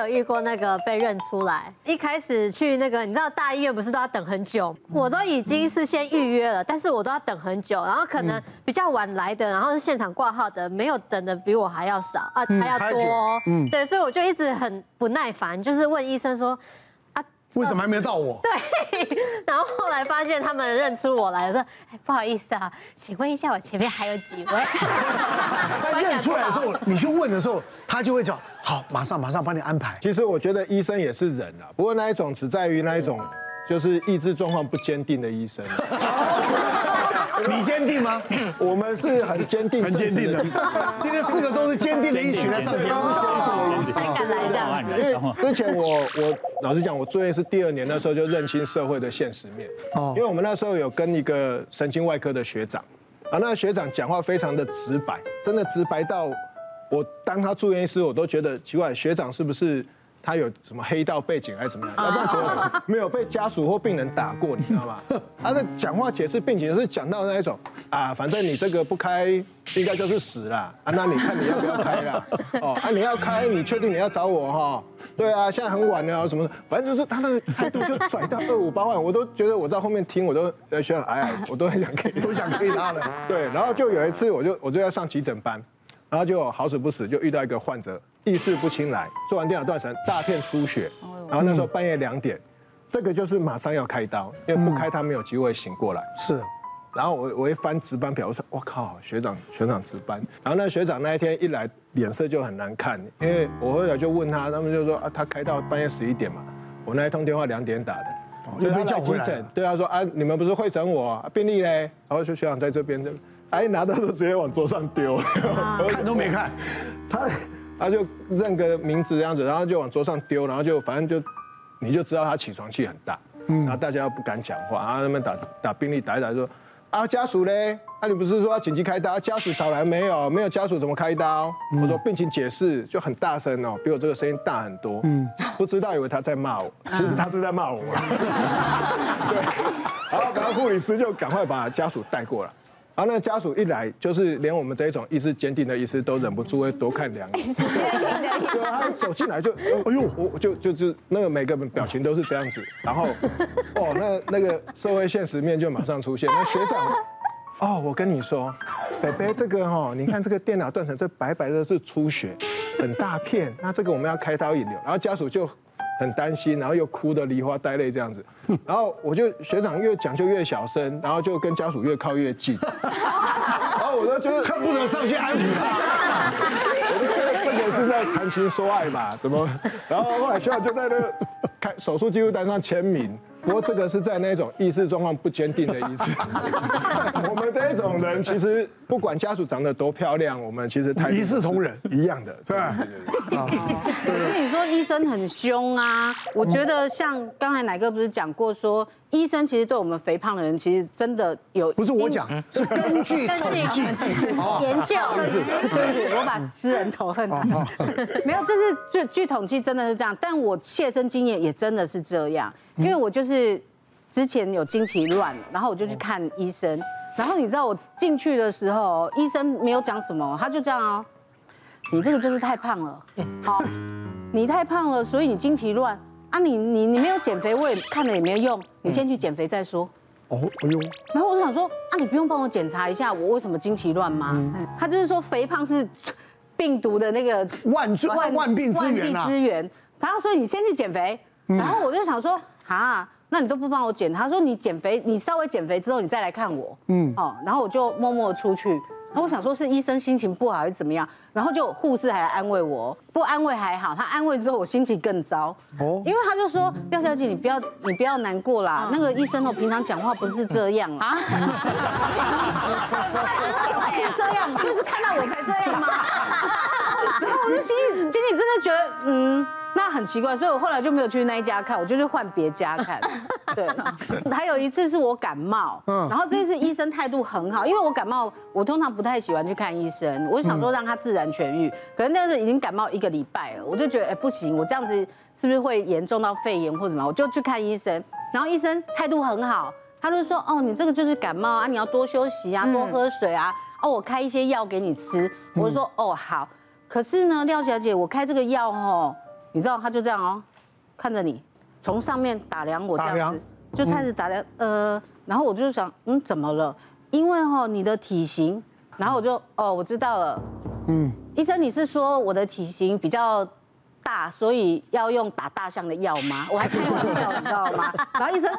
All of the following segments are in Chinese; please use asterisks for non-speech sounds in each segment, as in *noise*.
有遇过那个被认出来，一开始去那个，你知道大医院不是都要等很久？我都已经是先预约了，但是我都要等很久，然后可能比较晚来的，然后是现场挂号的，没有等的比我还要少啊，还要多，嗯，对，所以我就一直很不耐烦，就是问医生说。*laughs* 为什么还没到我？*laughs* 对，然后后来发现他们认出我来我，说：“哎，不好意思啊，请问一下，我前面还有几位？” *laughs* 他认出来的时候，你去问的时候，他就会讲：“好，马上马上帮你安排。”其实我觉得医生也是人啊，不过那一种只在于那一种，就是意志状况不坚定的医生。你坚定吗？我们是很坚定、很坚定的。今天四个都是坚定的一群来上节目，才敢来这样子。因为之前我我老实讲，我住院是第二年，那时候就认清社会的现实面。哦。因为我们那时候有跟一个神经外科的学长，啊，那个学长讲话非常的直白，真的直白到我当他住院医师，我都觉得奇怪，学长是不是？他有什么黑道背景还是怎么样？要不然怎么没有被家属或病人打过？你知道吗？*laughs* 他的讲话解释病情是讲到那一种啊，反正你这个不开，应该就是死了啊。那你看你要不要开啦？*laughs* 哦，啊你要开，你确定你要找我哈？对啊，现在很晚了，什么？反正就是他那个态度就拽到二五八万，我都觉得我在后面听，我都呃觉得哎呀，我都很想 K，都想 K 他了。*laughs* 对，然后就有一次，我就我就要上急诊班。然后就好死不死就遇到一个患者意识不清来，做完电脑断层，大片出血，然后那时候半夜两点，这个就是马上要开刀，因为不开他没有机会醒过来。是，然后我我一翻值班表，我说我靠，学长学长值班，然后那学长那一天一来脸色就很难看，因为我后来就问他，他们就说啊他开到半夜十一点嘛，我那一通电话两点打的，就被叫急诊，对他说啊你们不是会诊我啊病历嘞，然后说学长在这边哎，拿到就直接往桌上丢，看都没看，他他就认个名字这样子，然后就往桌上丢，然后就反正就你就知道他起床气很大，嗯，然后大家又不敢讲话，然后他们打打病历打一打说啊家属嘞，啊你不是说要紧急开刀，家属找来没有？没有家属怎么开刀？我说病情解释就很大声哦，比我这个声音大很多，嗯，不知道以为他在骂我，其实他是在骂我，*laughs* 对，然后然后护理师就赶快把家属带过来。然后那家属一来，就是连我们这一种意识坚定的医师都忍不住会多看两眼。*laughs* 对，他走进来就，哎呦，我就就就那个每个表情都是这样子。然后，哦，那那个社会现实面就马上出现。那学长，哦，我跟你说，北北这个哈，你看这个电脑断层，这白白的是出血，很大片。那这个我们要开刀引流。然后家属就。很担心，然后又哭得梨花带泪这样子，*laughs* 然后我就学长越讲就越小声，然后就跟家属越靠越近，然后我就觉得恨不得上去安抚他，我就觉得这个是在谈情说爱吧？怎么？然后后来学长就在那个开手术记录单上签名。不过这个是在那种意识状况不坚定的意思。*laughs* 我们这一种人其实不管家属长得多漂亮，我们其实一视同仁一样的，对吧？可是你说医生很凶啊，我觉得像刚才乃哥不是讲过说，医生其实对我们肥胖的人其实真的有。不是我讲，是根据 *laughs* 统计研究。对对，我把私人仇恨。*laughs* 没有，这是据据统计真的是这样，但我切身经验也真的是这样。因为我就是之前有经期乱，然后我就去看医生，然后你知道我进去的时候，医生没有讲什么，他就这样哦，*laughs* 你这个就是太胖了，好，你太胖了，所以你经期乱啊，你你你没有减肥，我也看了也没有用，你先去减肥再说。哦，哎呦，然后我就想说啊，你不用帮我检查一下我为什么经期乱吗？他就是说肥胖是病毒的那个万万万病之源啊，之源，然后所以你先去减肥，然后我就想说。啊，那你都不帮我减？他说你减肥，你稍微减肥之后，你再来看我。嗯，哦，然后我就默默出去。然后我想说，是医生心情不好还是怎么样？然后就护士还来安慰我，不安慰还好，他安慰之后我心情更糟。哦，因为他就说廖小姐，你不要你不要难过啦，那个医生哦，平常讲话不是这样啊。*laughs* 这样就是看到我才这样吗？*laughs* 然后我就心里心里真的觉得，嗯。那很奇怪，所以我后来就没有去那一家看，我就去换别家看。*laughs* 对，还有一次是我感冒，嗯，然后这次医生态度很好，因为我感冒，我通常不太喜欢去看医生，我就想说让他自然痊愈。可是那个时候已经感冒一个礼拜了，我就觉得哎不行，我这样子是不是会严重到肺炎或者什么？我就去看医生，然后医生态度很好，他就说哦，你这个就是感冒啊，你要多休息啊，多喝水啊，哦，我开一些药给你吃。我就说哦好，可是呢，廖小姐，我开这个药吼。你知道他就这样哦，看着你，从上面打量我这样子，就开始打量，呃，然后我就想，嗯，怎么了？因为哈你的体型，然后我就哦我知道了，嗯，医生你是说我的体型比较大，所以要用打大象的药吗？我还开玩笑，你知道吗？然后医生，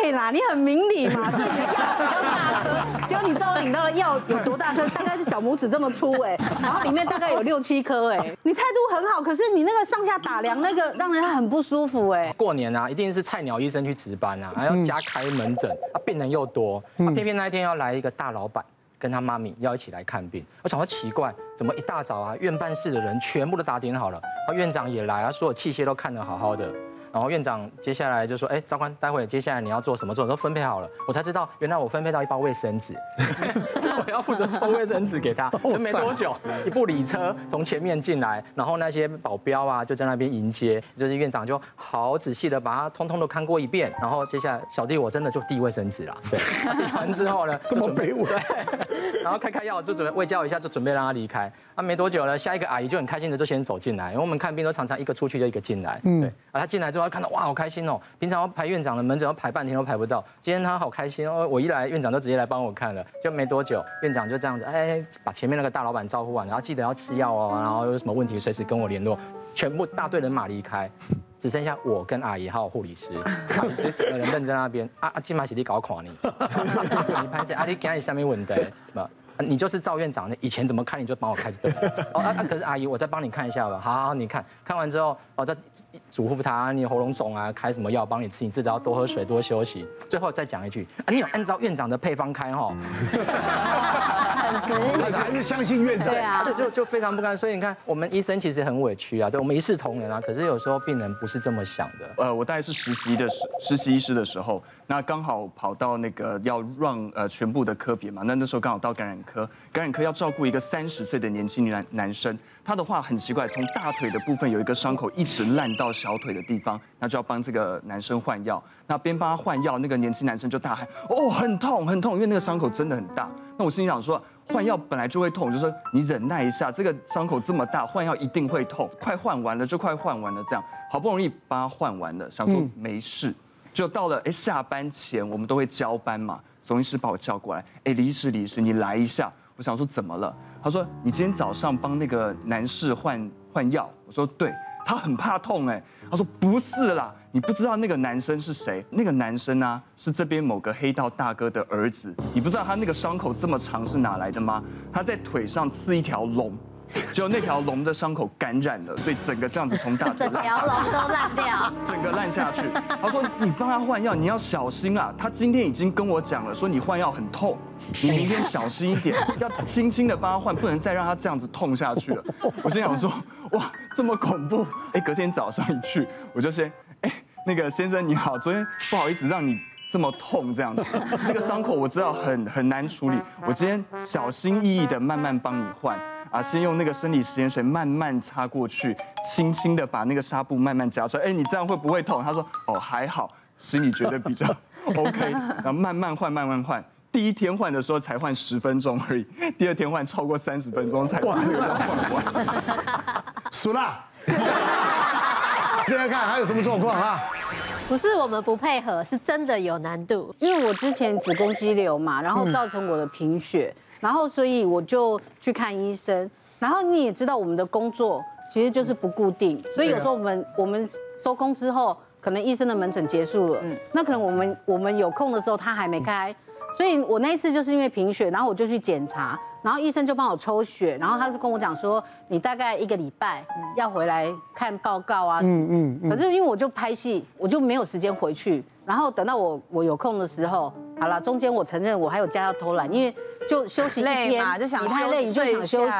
对啦，你很明理嘛，*laughs* 所以你的药比较大颗。结果你知道我领到的药有多大颗？大概是小拇指这么粗哎，然后里面大概有六七颗哎。你态度很好，可是你那个上下打量那个让人很不舒服哎。过年啊，一定是菜鸟医生去值班啊，还要加开门诊，啊，病人又多，啊，偏偏那一天要来一个大老板。跟他妈咪要一起来看病，我想说奇怪，怎么一大早啊，院办事的人全部都打点好了，啊，院长也来啊，所有器械都看得好好的。然后院长接下来就说：“哎，长官，待会接下来你要做什么？做都分配好了。”我才知道，原来我分配到一包卫生纸，*laughs* 我要负责抽卫生纸给他。没多久，一部礼车从前面进来，然后那些保镖啊就在那边迎接，就是院长就好仔细的把它通通都看过一遍。然后接下来小弟我真的就递卫生纸了。对，*laughs* 递完之后呢，*laughs* 这么卑微。对，然后开开药就准备喂教一下，就准备让他离开。啊，没多久呢，下一个阿姨就很开心的就先走进来，因为我们看病都常常一个出去就一个进来。嗯，对。啊，他进来之后看到哇，好开心哦！平常排院长的门诊要排半天都排不到，今天他好开心哦！我一来，院长就直接来帮我看了，就没多久，院长就这样子，哎，把前面那个大老板招呼完，然后记得要吃药哦，然后有什么问题随时跟我联络。全部大队人马离开，只剩下我跟阿姨还有护理师，阿姨就整个人愣在那边。啊啊，今晚是你搞垮你，*laughs* 你拍摄阿姨给你下面问的，你就是赵院长，那以前怎么看你就帮我开对。哦啊那！可是阿姨，我再帮你看一下吧。好，好，你看看完之后，哦再嘱咐他，你喉咙肿啊，开什么药帮你吃，你自己要多喝水，多休息。最后再讲一句，啊，你有按照院长的配方开哈。*laughs* 很值，*laughs* 还是相信院长。对啊，就就非常不甘。所以你看，我们医生其实很委屈啊，对我们一视同仁啊。可是有时候病人不是这么想的。呃，我大概是实习的时实习医师的时候，那刚好跑到那个要让呃全部的科别嘛，那那时候刚好到感染科。感染科要照顾一个三十岁的年轻男男生，他的话很奇怪，从大腿的部分有一个伤口一直烂到小腿的地方，那就要帮这个男生换药。那边帮他换药，那个年轻男生就大喊：“哦，很痛，很痛！”因为那个伤口真的很大。那我心里想说，换药本来就会痛，就说你忍耐一下，这个伤口这么大，换药一定会痛。快换完了，就快换完了，这样好不容易帮他换完了，想说没事，*laughs* 就到了哎下班前，我们都会交班嘛，总医师把我叫过来，哎李医师，李医师，你来一下。我想说怎么了？他说你今天早上帮那个男士换换药。我说对，他很怕痛哎。他说不是啦，你不知道那个男生是谁？那个男生呢、啊、是这边某个黑道大哥的儿子。你不知道他那个伤口这么长是哪来的吗？他在腿上刺一条龙。就那条龙的伤口感染了，所以整个这样子从大腿 *laughs* 整条龙都烂掉，*laughs* 整个烂下去。他说：“你帮他换药，你要小心啊！他今天已经跟我讲了，说你换药很痛，你明天小心一点，要轻轻的帮他换，不能再让他这样子痛下去了。”我心想说：“哇，这么恐怖！”哎，隔天早上一去，我就先：“哎，那个先生你好，昨天不好意思让你这么痛这样子，这个伤口我知道很很难处理，*laughs* 我今天小心翼翼的慢慢帮你换。”啊，先用那个生理食盐水慢慢擦过去，轻轻的把那个纱布慢慢夹出来。哎，你这样会不会痛？他说，哦，还好，心里觉得比较 *laughs* OK。然后慢慢换，慢慢换。第一天换的时候才换十分钟而已，第二天换超过三十分钟才换完。输了。现在 *laughs* 看还有什么状况啊？不是我们不配合，是真的有难度。因为我之前子宫肌瘤嘛，然后造成我的贫血。然后，所以我就去看医生。然后你也知道，我们的工作其实就是不固定，所以有时候我们我们收工之后，可能医生的门诊结束了，嗯，那可能我们我们有空的时候他还没开，所以我那一次就是因为贫血，然后我就去检查，然后医生就帮我抽血，然后他就跟我讲说，你大概一个礼拜要回来看报告啊，嗯嗯，可是因为我就拍戏，我就没有时间回去。然后等到我我有空的时候，好了，中间我承认我还有家要偷懒，因为就休息一天嘛，就想你太累你就想休息，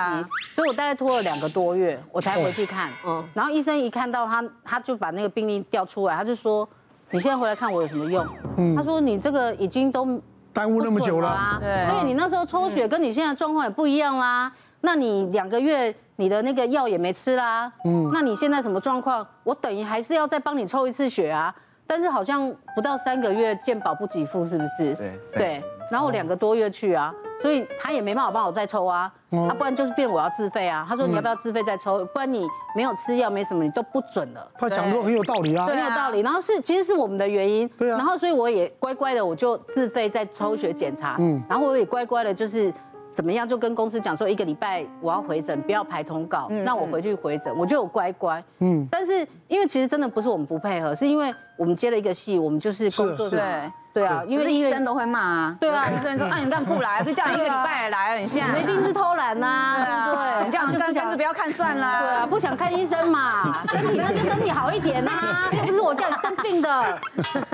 所以我大概拖了两个多月，我才回去看。嗯，然后医生一看到他，他就把那个病历调出来，他就说：“你现在回来看我有什么用？”嗯，他说：“你这个已经都耽误那么久了啊，对，因为你那时候抽血跟你现在状况也不一样啦，那你两个月你的那个药也没吃啦，嗯，那你现在什么状况？我等于还是要再帮你抽一次血啊。”但是好像不到三个月健保不给付，是不是？对对，然后两个多月去啊，所以他也没办法帮我再抽啊，他不然就是变我要自费啊。他说你要不要自费再抽，不然你没有吃药没什么，你都不准了。他讲的很有道理啊，很有道理。然后是其实是我们的原因，对啊。然后所以我也乖乖的，我就自费再抽血检查，嗯。然后我也乖乖的，就是怎么样就跟公司讲说一个礼拜我要回诊，不要排通告，那我回去回诊，我就有乖乖，嗯。但是因为其实真的不是我们不配合，是因为我们接了一个戏，我们就是工作对。对啊，因为医生都会骂啊。对啊，医生说啊，你干不来，就叫你一个礼拜来了，你现在一定是偷懒呐。对啊，对，你这样干干脆不要看算了。对啊，不想看医生嘛，*laughs* 身体那就身体好一点呐，又不是我叫你生病的。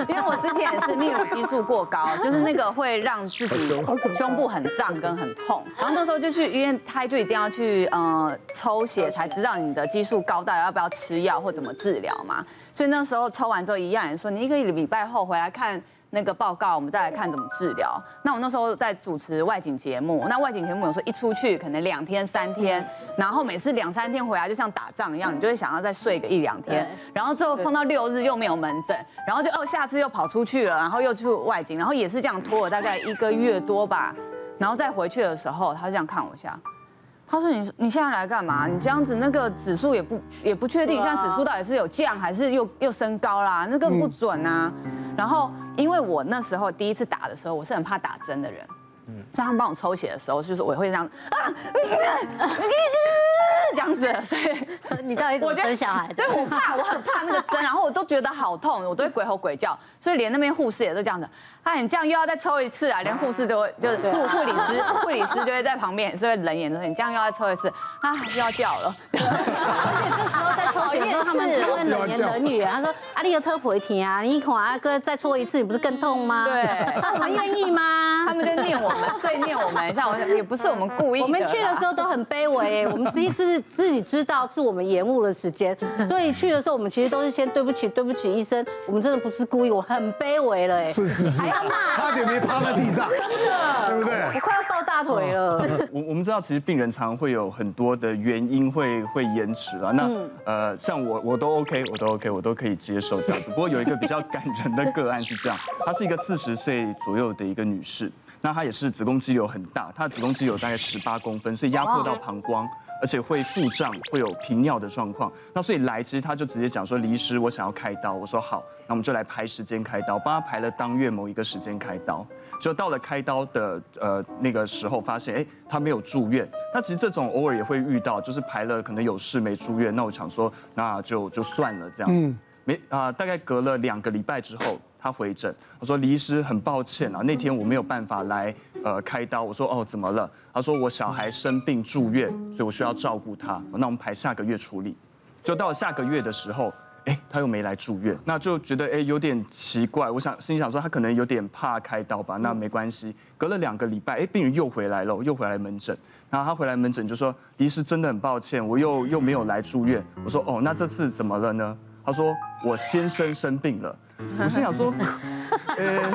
因为我之前也是泌乳激素过高，就是那个会让自己胸部很胀跟很痛，然后那时候就去医院，他就一定要去呃抽血才知道你的激素高到要不要吃药或怎么治疗嘛。所以那时候抽完之后，一样也说你一个礼拜后回来看。那个报告，我们再来看怎么治疗。那我那时候在主持外景节目，那外景节目有时候一出去可能两天三天，然后每次两三天回来就像打仗一样，你就会想要再睡个一两天。然后最后碰到六日又没有门诊，然后就哦下次又跑出去了，然后又去外景，然后也是这样拖了大概一个月多吧。然后再回去的时候，他就这样看我一下，他说你你现在来干嘛？你这样子那个指数也不也不确定，现在指数到底是有降还是又又升高啦？那个不准啊。然后。因为我那时候第一次打的时候，我是很怕打针的人，嗯，所以他们帮我抽血的时候，就是我会这样啊，这样子，所以你到底怎么生小孩的？对，我怕，我很怕那个针，然后我都觉得好痛，我都会鬼吼鬼叫，所以连那边护士也都这样子。哎，你这样又要再抽一次啊？连护士都会，就护护理师，护理师就会在旁边也是会冷眼说：“你这样又要抽一次啊？又要叫了。”他们他们冷言冷语，他说：“啊，你有特婆一天啊，你一孔啊哥再戳一次，你不是更痛吗？”对，他们愿意吗？他们就念我们，所以念我们，一下我也不是我们故意。我们去的时候都很卑微，我们自己自自己知道是我们延误了时间，所以去的时候我们其实都是先对不起，对不起医生，我们真的不是故意，我很卑微了，哎，是是是。差点没趴在地上，真的，对不对？我快要抱大腿了。我我们知道，其实病人常会有很多的原因会会延迟了。那呃，像我我我都 OK，我都 OK，我都可以接受这样子。不过有一个比较感人的个案是这样，她是一个四十岁左右的一个女士，那她也是子宫肌瘤很大，她的子宫肌瘤大概十八公分，所以压迫到膀胱。而且会腹胀，会有频尿的状况。那所以来，其实他就直接讲说，李医师，我想要开刀。我说好，那我们就来排时间开刀，帮他排了当月某一个时间开刀。就到了开刀的呃那个时候，发现哎，他没有住院。那其实这种偶尔也会遇到，就是排了可能有事没住院。那我想说，那就就算了这样子。没啊，大概隔了两个礼拜之后。他回诊，我说李医师很抱歉啊，那天我没有办法来呃开刀。我说哦怎么了？他说我小孩生病住院，所以我需要照顾他。那我们排下个月处理。就到了下个月的时候，哎他又没来住院，那就觉得哎有点奇怪。我想心里想说他可能有点怕开刀吧。那没关系，隔了两个礼拜，哎病人又回来了，又回来门诊。然后他回来门诊就说李医师真的很抱歉，我又又没有来住院。我说哦那这次怎么了呢？他说我先生生病了。我心想说，*laughs* 呃，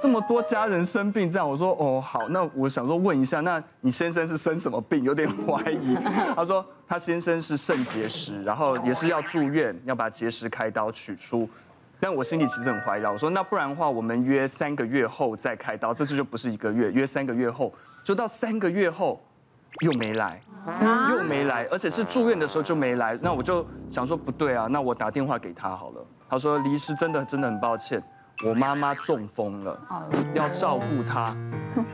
这么多家人生病，这样我说哦好，那我想说问一下，那你先生是生什么病？有点怀疑。他说他先生是肾结石，然后也是要住院，要把结石开刀取出。但我心里其实很怀疑，我说那不然的话，我们约三个月后再开刀，这次就不是一个月，约三个月后，就到三个月后又没来，又没来，而且是住院的时候就没来。那我就想说不对啊，那我打电话给他好了。他说：“李医师真的真的很抱歉，我妈妈中风了，要照顾她，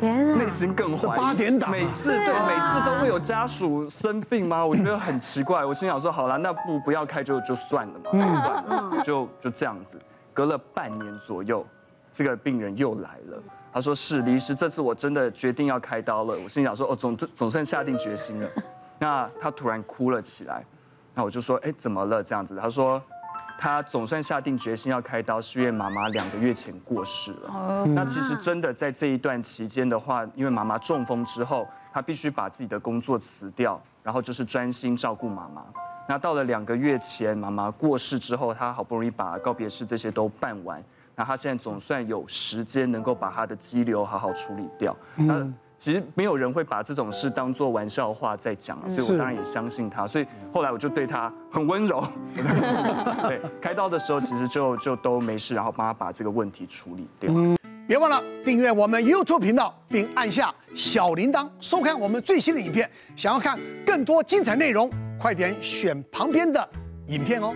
内心更怀疑。八点档，每次对，每次都会有家属生病吗？*laughs* 我觉得很奇怪。我心想说，好了，那不不要开就就算了嘛，就就这样子。隔了半年左右，这个病人又来了。他说：是李医师，这次我真的决定要开刀了。我心想说，哦，总总算下定决心了。那他突然哭了起来，那我就说，哎，怎么了？这样子，他说。”他总算下定决心要开刀，是因为妈妈两个月前过世了。那其实真的在这一段期间的话，因为妈妈中风之后，他必须把自己的工作辞掉，然后就是专心照顾妈妈。那到了两个月前，妈妈过世之后，他好不容易把告别式这些都办完，那他现在总算有时间能够把他的肌瘤好好处理掉。那其实没有人会把这种事当做玩笑话在讲，所以我当然也相信他。所以后来我就对他很温柔，*laughs* 对，开刀的时候其实就就都没事，然后帮他把这个问题处理掉。别忘了订阅我们 YouTube 频道，并按下小铃铛，收看我们最新的影片。想要看更多精彩内容，快点选旁边的影片哦。